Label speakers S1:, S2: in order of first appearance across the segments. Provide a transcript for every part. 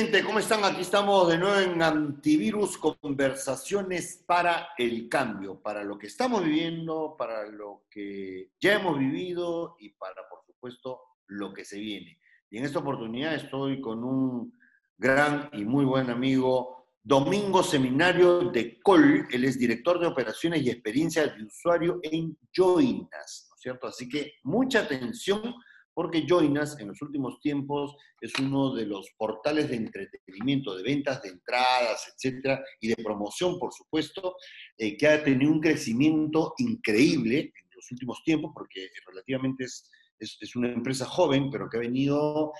S1: gente, ¿cómo están? Aquí estamos de nuevo en Antivirus Conversaciones para el Cambio, para lo que estamos viviendo, para lo que ya hemos vivido y para, por supuesto, lo que se viene. Y en esta oportunidad estoy con un gran y muy buen amigo, Domingo Seminario de Col. Él es director de operaciones y experiencia de usuario en Joinas, ¿no es cierto? Así que mucha atención porque Joinas en los últimos tiempos es uno de los portales de entretenimiento, de ventas de entradas, etcétera, y de promoción, por supuesto, eh, que ha tenido un crecimiento increíble en los últimos tiempos, porque relativamente es, es, una empresa joven, pero que ha venido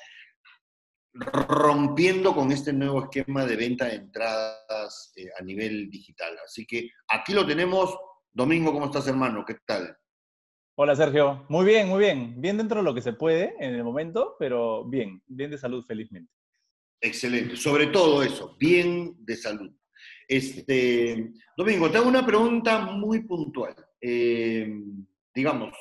S1: rompiendo con este nuevo esquema de venta de entradas eh, a nivel digital. Así que aquí lo tenemos. Domingo, ¿cómo estás, hermano? ¿Qué tal?
S2: Hola Sergio, muy bien, muy bien. Bien dentro de lo que se puede en el momento, pero bien, bien de salud felizmente.
S1: Excelente, sobre todo eso, bien de salud. Este, Domingo, te hago una pregunta muy puntual. Eh, digamos,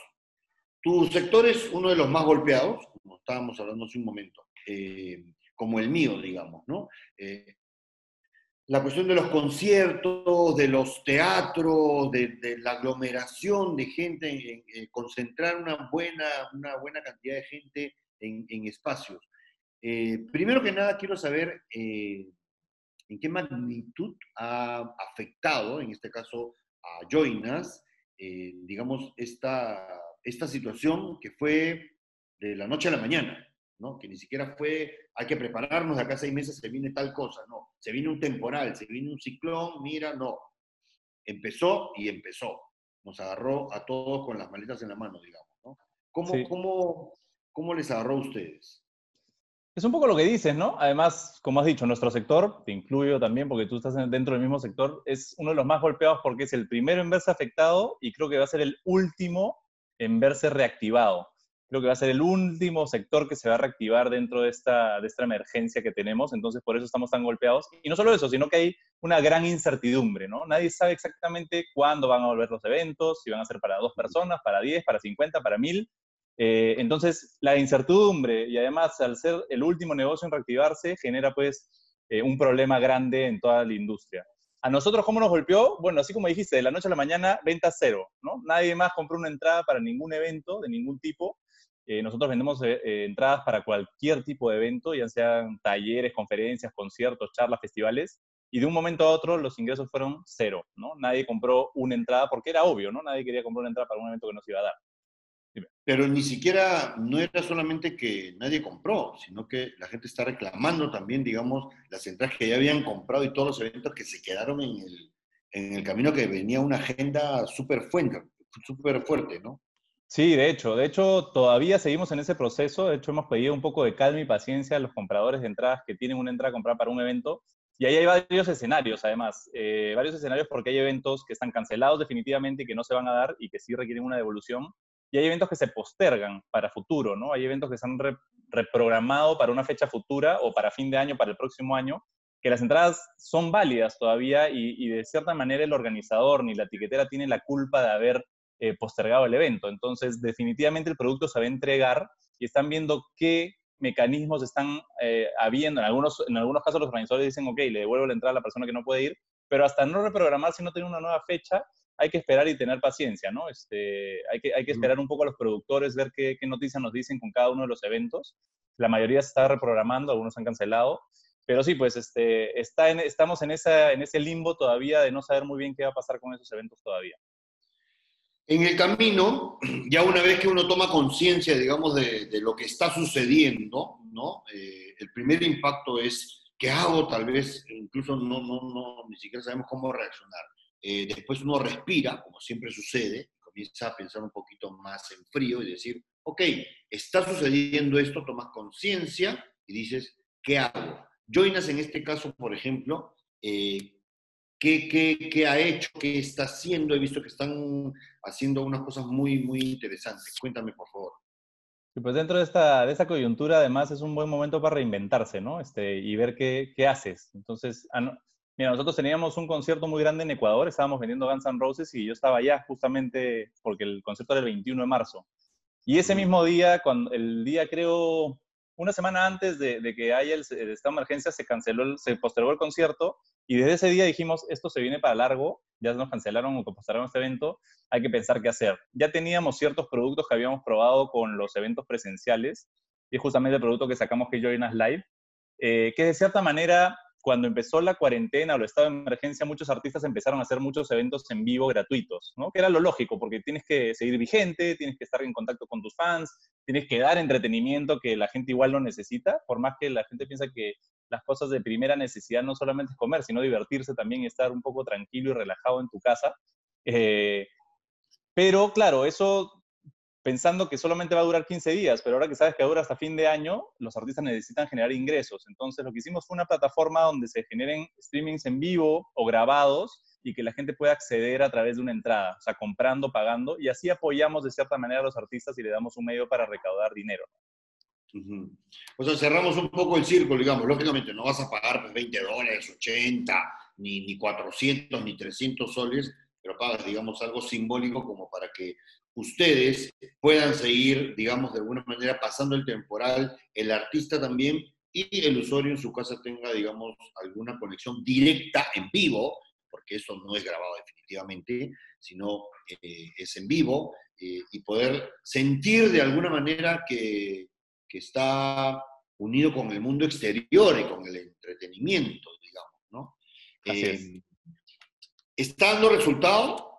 S1: tu sector es uno de los más golpeados, como estábamos hablando hace un momento, eh, como el mío, digamos, ¿no? Eh, la cuestión de los conciertos, de los teatros, de, la aglomeración de gente, concentrar una buena, una buena cantidad de gente en, espacios. Eh, primero que nada, quiero saber eh, en qué magnitud ha afectado, en este caso, a Joinas, eh, digamos, esta, esta situación que fue de la noche a la mañana. Que ni siquiera fue, hay que prepararnos, de acá a seis meses se viene tal cosa, no. Se viene un temporal, se viene un ciclón, mira, no. Empezó y empezó. Nos agarró a todos con las maletas en la mano, digamos, ¿no? ¿Cómo, cómo, les agarró a ustedes?
S2: Es un poco lo que dices, ¿no? Además, como has dicho, nuestro sector, te incluyo también porque tú estás dentro del mismo sector, es uno de los más golpeados porque es el primero en verse afectado y creo que va a ser el último en verse reactivado creo que va a ser el último sector que se va a reactivar dentro de esta, de esta emergencia que tenemos, entonces por eso estamos tan golpeados. Y no solo eso, sino que hay una gran incertidumbre, ¿no? Nadie sabe exactamente cuándo van a volver los eventos, si van a ser para dos personas, para diez, para cincuenta, para mil. Eh, entonces, la incertidumbre y además al ser el último negocio en reactivarse genera pues eh, un problema grande en toda la industria. A nosotros, ¿cómo nos golpeó? Bueno, así como dijiste, de la noche a la mañana, venta cero, ¿no? Nadie más compró una entrada para ningún evento de ningún tipo eh, nosotros vendemos eh, eh, entradas para cualquier tipo de evento, ya sean talleres, conferencias, conciertos, charlas, festivales, y de un momento a otro los ingresos fueron cero, ¿no? Nadie compró una entrada porque era obvio, ¿no? Nadie quería comprar una entrada para un evento que no se iba a dar.
S1: Pero ni siquiera, no era solamente que nadie compró, sino que la gente está reclamando también, digamos, las entradas que ya habían comprado y todos los eventos que se quedaron en el, en el camino que venía una agenda súper fuerte, fuerte, ¿no?
S2: Sí, de hecho, de hecho todavía seguimos en ese proceso, de hecho hemos pedido un poco de calma y paciencia a los compradores de entradas que tienen una entrada a comprar para un evento. Y ahí hay varios escenarios además, eh, varios escenarios porque hay eventos que están cancelados definitivamente y que no se van a dar y que sí requieren una devolución. Y hay eventos que se postergan para futuro, ¿no? Hay eventos que se han reprogramado para una fecha futura o para fin de año, para el próximo año, que las entradas son válidas todavía y, de cierta manera el organizador ni la etiquetera tiene la culpa de haber eh, postergado el evento. Entonces, definitivamente el producto se va a entregar y están viendo qué mecanismos están eh, habiendo. En algunos, en algunos casos los organizadores dicen, ok, le devuelvo la entrada a la persona que no puede ir, pero hasta no reprogramar si no tiene una nueva fecha, hay que esperar y tener paciencia, ¿no? Este, hay, que, hay que esperar un poco a los productores, ver qué, qué noticias nos dicen con cada uno de los eventos. La mayoría se está reprogramando, algunos han cancelado, pero sí, pues este, está en, estamos en, esa, en ese limbo todavía de no saber muy bien qué va a pasar con esos eventos todavía.
S1: En el camino, ya una vez que uno toma conciencia, digamos, de, lo que está sucediendo, ¿no? Eh, el primer impacto es, ¿qué hago? Tal vez incluso no, no, no ni siquiera sabemos cómo reaccionar. Eh, después uno respira, como siempre sucede, comienza a pensar un poquito más en frío y decir, ok, está sucediendo esto, tomas conciencia y dices, ¿qué hago? Joinas en este caso, por ejemplo, eh, ¿Qué, ha hecho? ¿Qué está haciendo? He visto que están haciendo unas cosas muy, muy interesantes. Cuéntame, por favor.
S2: pues dentro de esta, de esta coyuntura, además, es un buen momento para reinventarse, ¿no? Este, y ver qué, qué haces. Entonces, ah, mira, nosotros teníamos un concierto muy grande en Ecuador, estábamos vendiendo Guns N' Roses y yo estaba allá justamente porque el concierto era el 21 de marzo. Y ese mismo día, cuando, el día creo una semana antes de, que haya el, esta emergencia se canceló, se postergó el concierto y desde ese día dijimos, esto se viene para largo, ya nos cancelaron o postergaron este evento, hay que pensar qué hacer. Ya teníamos ciertos productos que habíamos probado con los eventos presenciales y justamente el producto que sacamos que Join Us Live, eh, que de cierta manera cuando empezó la cuarentena o el estado de emergencia, muchos artistas empezaron a hacer muchos eventos en vivo gratuitos, ¿no? Que era lo lógico, porque tienes que seguir vigente, tienes que estar en contacto con tus fans, tienes que dar entretenimiento que la gente igual no necesita, por más que la gente piensa que las cosas de primera necesidad no solamente es comer, sino divertirse también y estar un poco tranquilo y relajado en tu casa. Eh, pero claro, eso pensando que solamente va a durar 15 días, pero ahora que sabes que dura hasta fin de año, los artistas necesitan generar ingresos. Entonces, lo que hicimos fue una plataforma donde se generen streamings en vivo o grabados y que la gente pueda acceder a través de una entrada, o sea, comprando, pagando, y así apoyamos de cierta manera a los artistas y le damos un medio para recaudar dinero.
S1: O sea, cerramos un poco el círculo, digamos. Lógicamente, no vas a pagar 20 pues, dólares, 80, ni, ni 400, ni 300 soles, pero pagas, digamos, algo simbólico como para que ustedes puedan seguir, digamos, de alguna manera pasando el temporal, el artista también, y el usuario en su casa tenga, digamos, alguna conexión directa en vivo, porque eso no es grabado definitivamente, sino eh, es en vivo, eh, y poder sentir de alguna manera que, está unido con el mundo exterior y con el entretenimiento, digamos, ¿no? Eh, ¿Está dando resultado?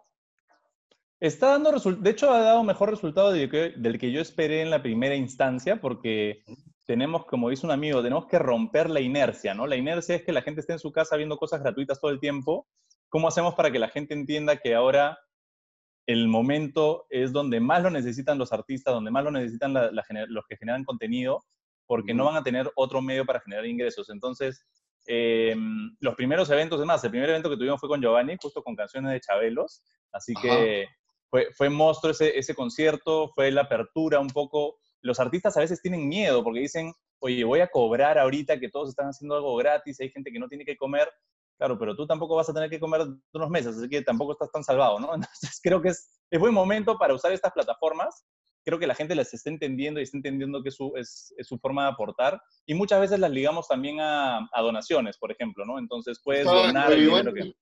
S2: Está dando resultado, de hecho ha dado mejor resultado del que, del que yo esperé en la primera instancia, porque tenemos, como dice un amigo, tenemos que romper la inercia, ¿no? La inercia es que la gente esté en su casa viendo cosas gratuitas todo el tiempo. ¿Cómo hacemos para que la gente entienda que ahora el momento es donde más lo necesitan los artistas, donde más lo necesitan los que generan contenido, porque no van a tener otro medio para generar ingresos? Entonces, em, los primeros eventos, además, el primer evento que tuvimos fue con Giovanni, justo con canciones de Chabelos, así que fue, fue monstruo ese, ese concierto, fue la apertura un poco. Los artistas a veces tienen miedo porque dicen, oye, voy a cobrar ahorita que todos están haciendo algo gratis, hay gente que no tiene que comer. Claro, pero tú tampoco vas a tener que comer unos meses, así que tampoco estás tan salvado, ¿no? Entonces creo que es, es buen momento para usar estas plataformas. Creo que la gente las está entendiendo y está entendiendo que es su, es, es su forma de aportar. Y muchas veces las ligamos también a, a donaciones, por ejemplo, ¿no? Entonces puedes donar el dinero que...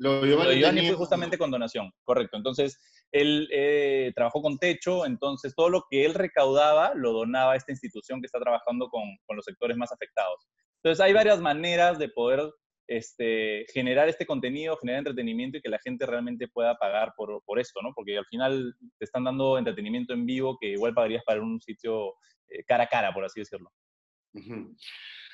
S2: Lo de Giovanni, fue justamente con donación, correcto. Entonces, él eh, trabajó con techo, entonces todo lo que él recaudaba lo donaba a esta institución que está trabajando con, con los sectores más afectados. Entonces, hay varias maneras de poder este, generar este contenido, generar entretenimiento y que la gente realmente pueda pagar por, por, esto, ¿no? Porque al final te están dando entretenimiento en vivo que igual pagarías para un sitio eh, cara a cara, por así decirlo.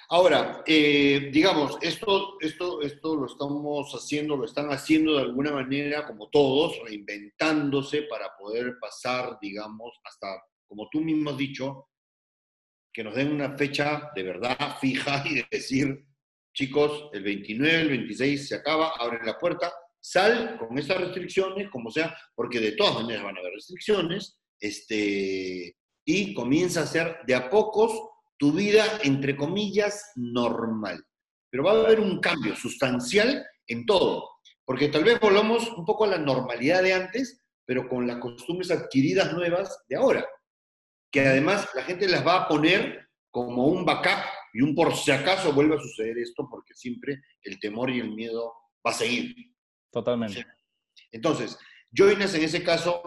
S1: Ahora, eh, digamos, esto, esto, esto lo estamos haciendo, lo están haciendo de alguna manera, como todos, reinventándose para poder pasar, digamos, hasta, como tú mismo has dicho, que nos den una fecha de verdad fija y decir, chicos, el 29, el 26 se acaba, abren la puerta, sal con estas restricciones, como sea, porque de todas maneras van a haber restricciones, este, y comienza a ser de a pocos tu vida, entre comillas, normal. Pero va a haber un cambio sustancial en todo, porque tal vez volvamos un poco a la normalidad de antes, pero con las costumbres adquiridas nuevas de ahora, que además la gente las va a poner como un backup y un por si acaso vuelve a suceder esto, porque siempre el temor y el miedo va a seguir.
S2: Totalmente.
S1: Entonces, Joinas en ese caso,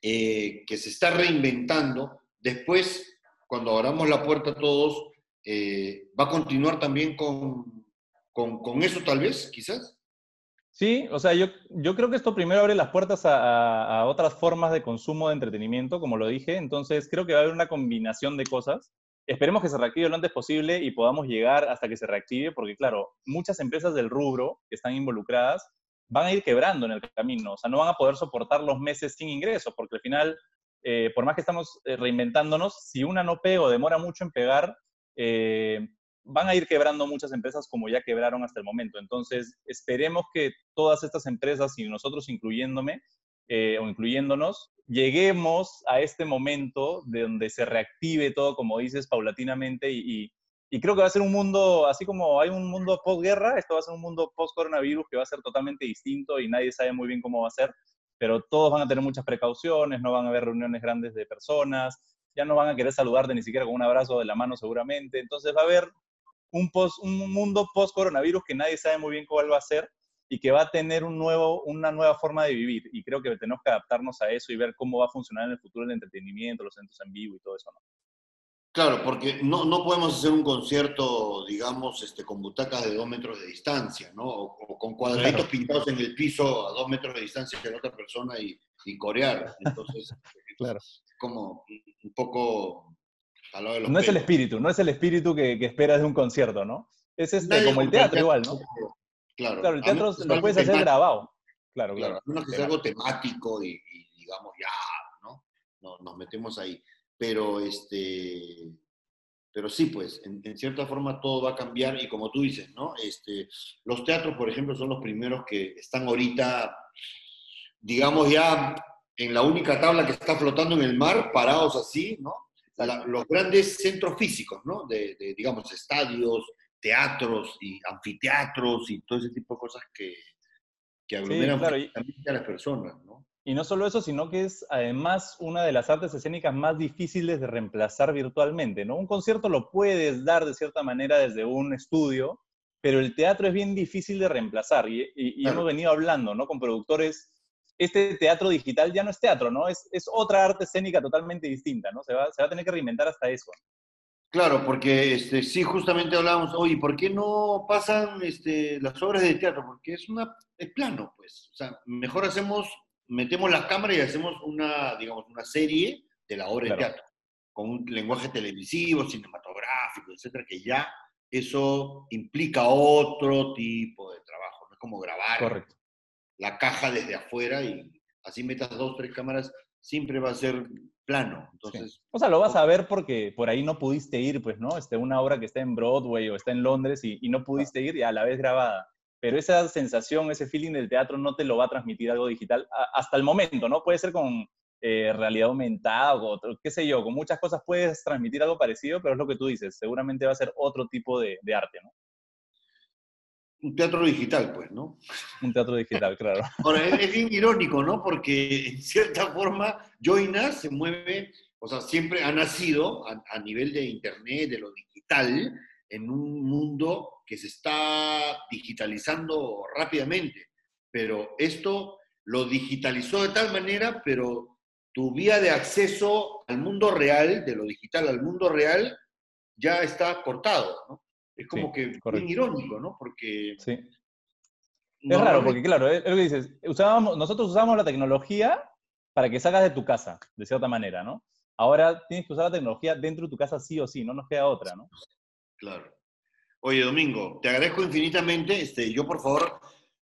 S1: eh, que se está reinventando, después cuando abramos la puerta a todos, eh, ¿va a continuar también con, con, eso tal vez, quizás?
S2: Sí, o sea, yo, yo creo que esto primero abre las puertas a, a, otras formas de consumo de entretenimiento, como lo dije, entonces creo que va a haber una combinación de cosas. Esperemos que se reactive lo antes posible y podamos llegar hasta que se reactive, porque claro, muchas empresas del rubro que están involucradas van a ir quebrando en el camino, o sea, no van a poder soportar los meses sin ingresos, porque al final eh, por más que estamos eh, reinventándonos, si una no pega o demora mucho en pegar, eh, van a ir quebrando muchas empresas como ya quebraron hasta el momento. Entonces, esperemos que todas estas empresas, y nosotros incluyéndome o incluyéndonos, lleguemos a este momento de donde se reactive todo, como dices, paulatinamente y, y creo que va a ser un mundo, así como hay un mundo post-guerra, esto va a ser un mundo post-coronavirus que va a ser totalmente distinto y nadie sabe muy bien cómo va a ser pero todos van a tener muchas precauciones, no van a haber reuniones grandes de personas, ya no van a querer saludarte ni siquiera con un abrazo de la mano seguramente. Entonces va a haber un, post, un mundo post-coronavirus que nadie sabe muy bien cuál va a ser y que va a tener un nuevo, una nueva forma de vivir. Y creo que tenemos que adaptarnos a eso y ver cómo va a funcionar en el futuro el entretenimiento, los eventos en vivo y todo eso.
S1: Claro, porque no, no podemos hacer un concierto, digamos, este, con butacas de dos metros de distancia, ¿no? Con cuadraditos pintados en el piso a dos metros de distancia de otra persona y, y corear. Entonces, claro. es como un poco
S2: no es el espíritu, no es el espíritu que, que, esperas de un concierto, ¿no? Es este, como el teatro igual, ¿no? Claro, claro el teatro lo puedes hacer grabado. Claro, claro.
S1: que es algo temático y, digamos, ya, ¿no? Nos metemos ahí. Pero, este, pero sí, pues, en, en, cierta forma todo va a cambiar y como tú dices, ¿no? Este, los teatros, por ejemplo, son los primeros que están ahorita, digamos, ya en la única tabla que está flotando en el mar, parados así, ¿no? los grandes centros físicos, ¿no? De, digamos, estadios, teatros y anfiteatros y todo ese tipo de cosas que, que aglomeran a las personas, ¿no?
S2: Y no solo eso, sino que es además una de las artes escénicas más difíciles de reemplazar virtualmente, ¿no? Un concierto lo puedes dar de cierta manera desde un estudio, pero el teatro es bien difícil de reemplazar. Y, y hemos venido hablando, ¿no? Con productores este teatro digital ya no es teatro, ¿no? Es, es otra arte escénica totalmente distinta, ¿no? Se va, se va a tener que reinventar hasta eso.
S1: Claro, porque este, sí, justamente hablábamos, oye, ¿por qué no pasan este, las obras de teatro? Porque es, una, es plano, pues. O sea, mejor hacemos, metemos las cámaras y hacemos una, digamos, una serie de la obra de teatro, con un lenguaje televisivo, cinematográfico, etcétera, que ya eso implica otro tipo de trabajo, no es como grabar
S2: Correcto
S1: la caja desde afuera y así metas dos, tres cámaras, siempre va a ser plano. Entonces,
S2: O sea, lo vas a ver porque por ahí no pudiste ir, pues, ¿no? Este, una obra que está en Broadway o está en Londres y, no pudiste ir y a la vez grabada. Pero esa sensación, ese feeling del teatro no te lo va a transmitir algo digital hasta el momento, ¿no? Puede ser con eh, realidad aumentada o qué sé yo, con muchas cosas puedes transmitir algo parecido, pero es lo que tú dices, seguramente va a ser otro tipo de, de arte, ¿no?
S1: un teatro digital, pues, ¿no?
S2: Un teatro digital, claro.
S1: Ahora, es, bien irónico, ¿no? Porque en cierta forma, Joina se mueve, o sea, siempre ha nacido a, nivel de Internet, de lo digital, en un mundo que se está digitalizando rápidamente. Pero esto lo digitalizó de tal manera, pero tu vía de acceso al mundo real, de lo digital al mundo real, ya está cortado, ¿no? Es como que bien irónico, ¿no? Porque...
S2: Sí. Es raro, porque claro, es, lo que dices, usábamos, nosotros usamos la tecnología para que salgas de tu casa, de cierta manera, ¿no? Ahora tienes que usar la tecnología dentro de tu casa sí o sí, no nos queda otra, ¿no?
S1: Claro. Oye, Domingo, te agradezco infinitamente. Este, yo, por favor,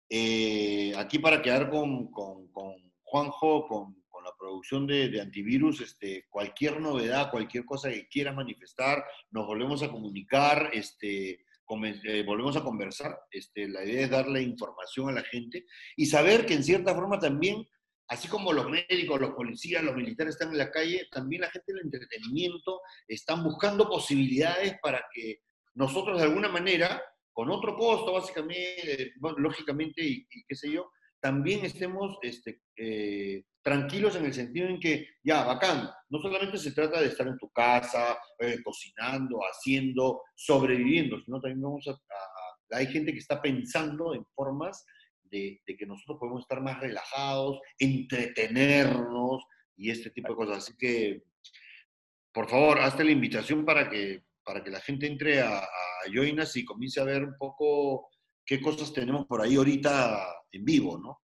S1: eh, aquí para quedar con, con, con Juanjo, con, la producción de, antivirus, este, cualquier novedad, cualquier cosa que quieras manifestar, nos volvemos a comunicar, este, eh, volvemos a conversar. Este, la idea es darle información a la gente y saber que en cierta forma también, así como los médicos, los policías, los militares están en la calle, también la gente del entretenimiento están buscando posibilidades para que nosotros de alguna manera, con otro costo básicamente, lógicamente y, y qué sé yo, también estemos este, eh, tranquilos en el sentido en que, ya, bacán, no solamente se trata de estar en tu casa, eh, cocinando, haciendo, sobreviviendo, sino también vamos a, Hay gente que está pensando en formas de, que nosotros podemos estar más relajados, entretenernos y este tipo de cosas. Así que, por favor, hazte la invitación para que, para que la gente entre a, a Joinas y comience a ver un poco qué cosas tenemos por ahí ahorita en vivo, ¿no?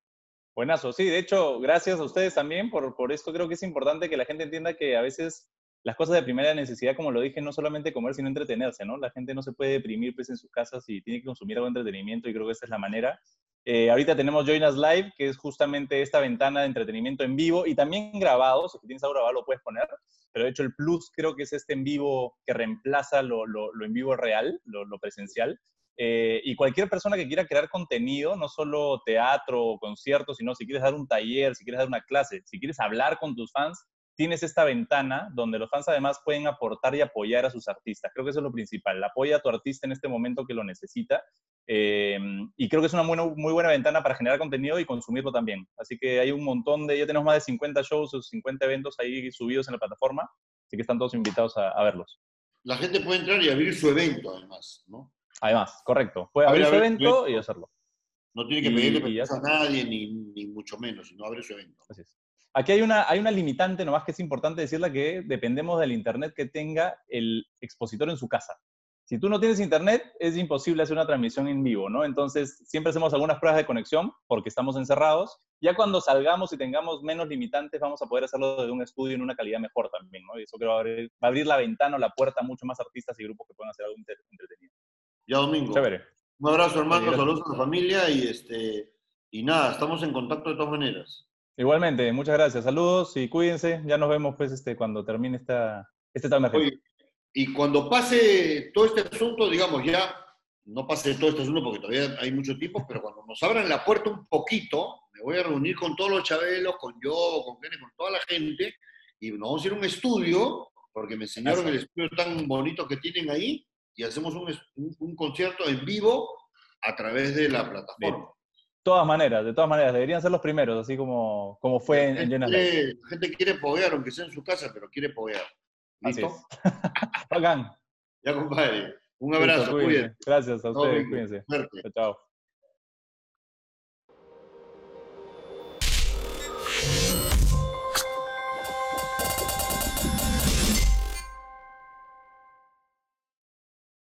S2: Buenazo, sí, de hecho, gracias a ustedes también por, por esto. Creo que es importante que la gente entienda que a veces las cosas de primera necesidad, como lo dije, no solamente comer, sino entretenerse, ¿no? La gente no se puede deprimir pues, en sus casas y tiene que consumir algo de entretenimiento y creo que esa es la manera. Eh, ahorita tenemos Join Us Live, que es justamente esta ventana de entretenimiento en vivo y también grabado. Si tienes algo grabado lo puedes poner, pero de hecho el plus creo que es este en vivo que reemplaza lo, lo, en vivo real, lo, lo presencial. Eh, y cualquier persona que quiera crear contenido, no solo teatro o conciertos, sino si quieres dar un taller, si quieres dar una clase, si quieres hablar con tus fans, tienes esta ventana donde los fans además pueden aportar y apoyar a sus artistas. Creo que eso es lo principal. Apoya a tu artista en este momento que lo necesita. Eh, y creo que es una muy, muy buena ventana para generar contenido y consumirlo también. Así que hay un montón de, ya tenemos más de 50 shows o 50 eventos ahí subidos en la plataforma. Así que están todos invitados a, verlos.
S1: La gente puede entrar y abrir su evento, además, ¿no?
S2: Además, correcto. Puede abrir su evento y hacerlo.
S1: No tiene que pedirle a nadie, ni, ni, mucho menos, sino abre su evento. Así es.
S2: Aquí hay una, hay una limitante nomás que es importante decirla que dependemos del internet que tenga el expositor en su casa. Si tú no tienes internet, es imposible hacer una transmisión en vivo, ¿no? Entonces, siempre hacemos algunas pruebas de conexión porque estamos encerrados. Ya cuando salgamos y tengamos menos limitantes, vamos a poder hacerlo desde un estudio en una calidad mejor también, ¿no? Y eso creo va a abrir, la ventana o la puerta a muchos más artistas y grupos que puedan hacer algo entretenido.
S1: Ya, Domingo. Chévere. Un abrazo, hermano. Saludos a la familia y, este, y nada, estamos en contacto de todas maneras.
S2: Igualmente, muchas gracias. Saludos y cuídense. Ya nos vemos pues este, cuando termine esta, este tema
S1: Y cuando pase todo este asunto, digamos, ya no pase todo este asunto porque todavía hay mucho tiempo, pero cuando nos abran la puerta un poquito, me voy a reunir con todos los chabelos, con yo, con Kenneth, con toda la gente, y nos vamos a ir a un estudio, porque me enseñaron el estudio tan bonito que tienen ahí, y hacemos un, un concierto en vivo a través de la plataforma
S2: todas maneras, de todas maneras, deberían ser los primeros, así como, como fue en, en
S1: La gente quiere poguear, aunque sea en su casa, pero quiere poguear.
S2: ¿Listo? Así es. Bacán.
S1: Ya, compadre. Un abrazo,
S2: Gracias a ustedes, cuídense. Chao.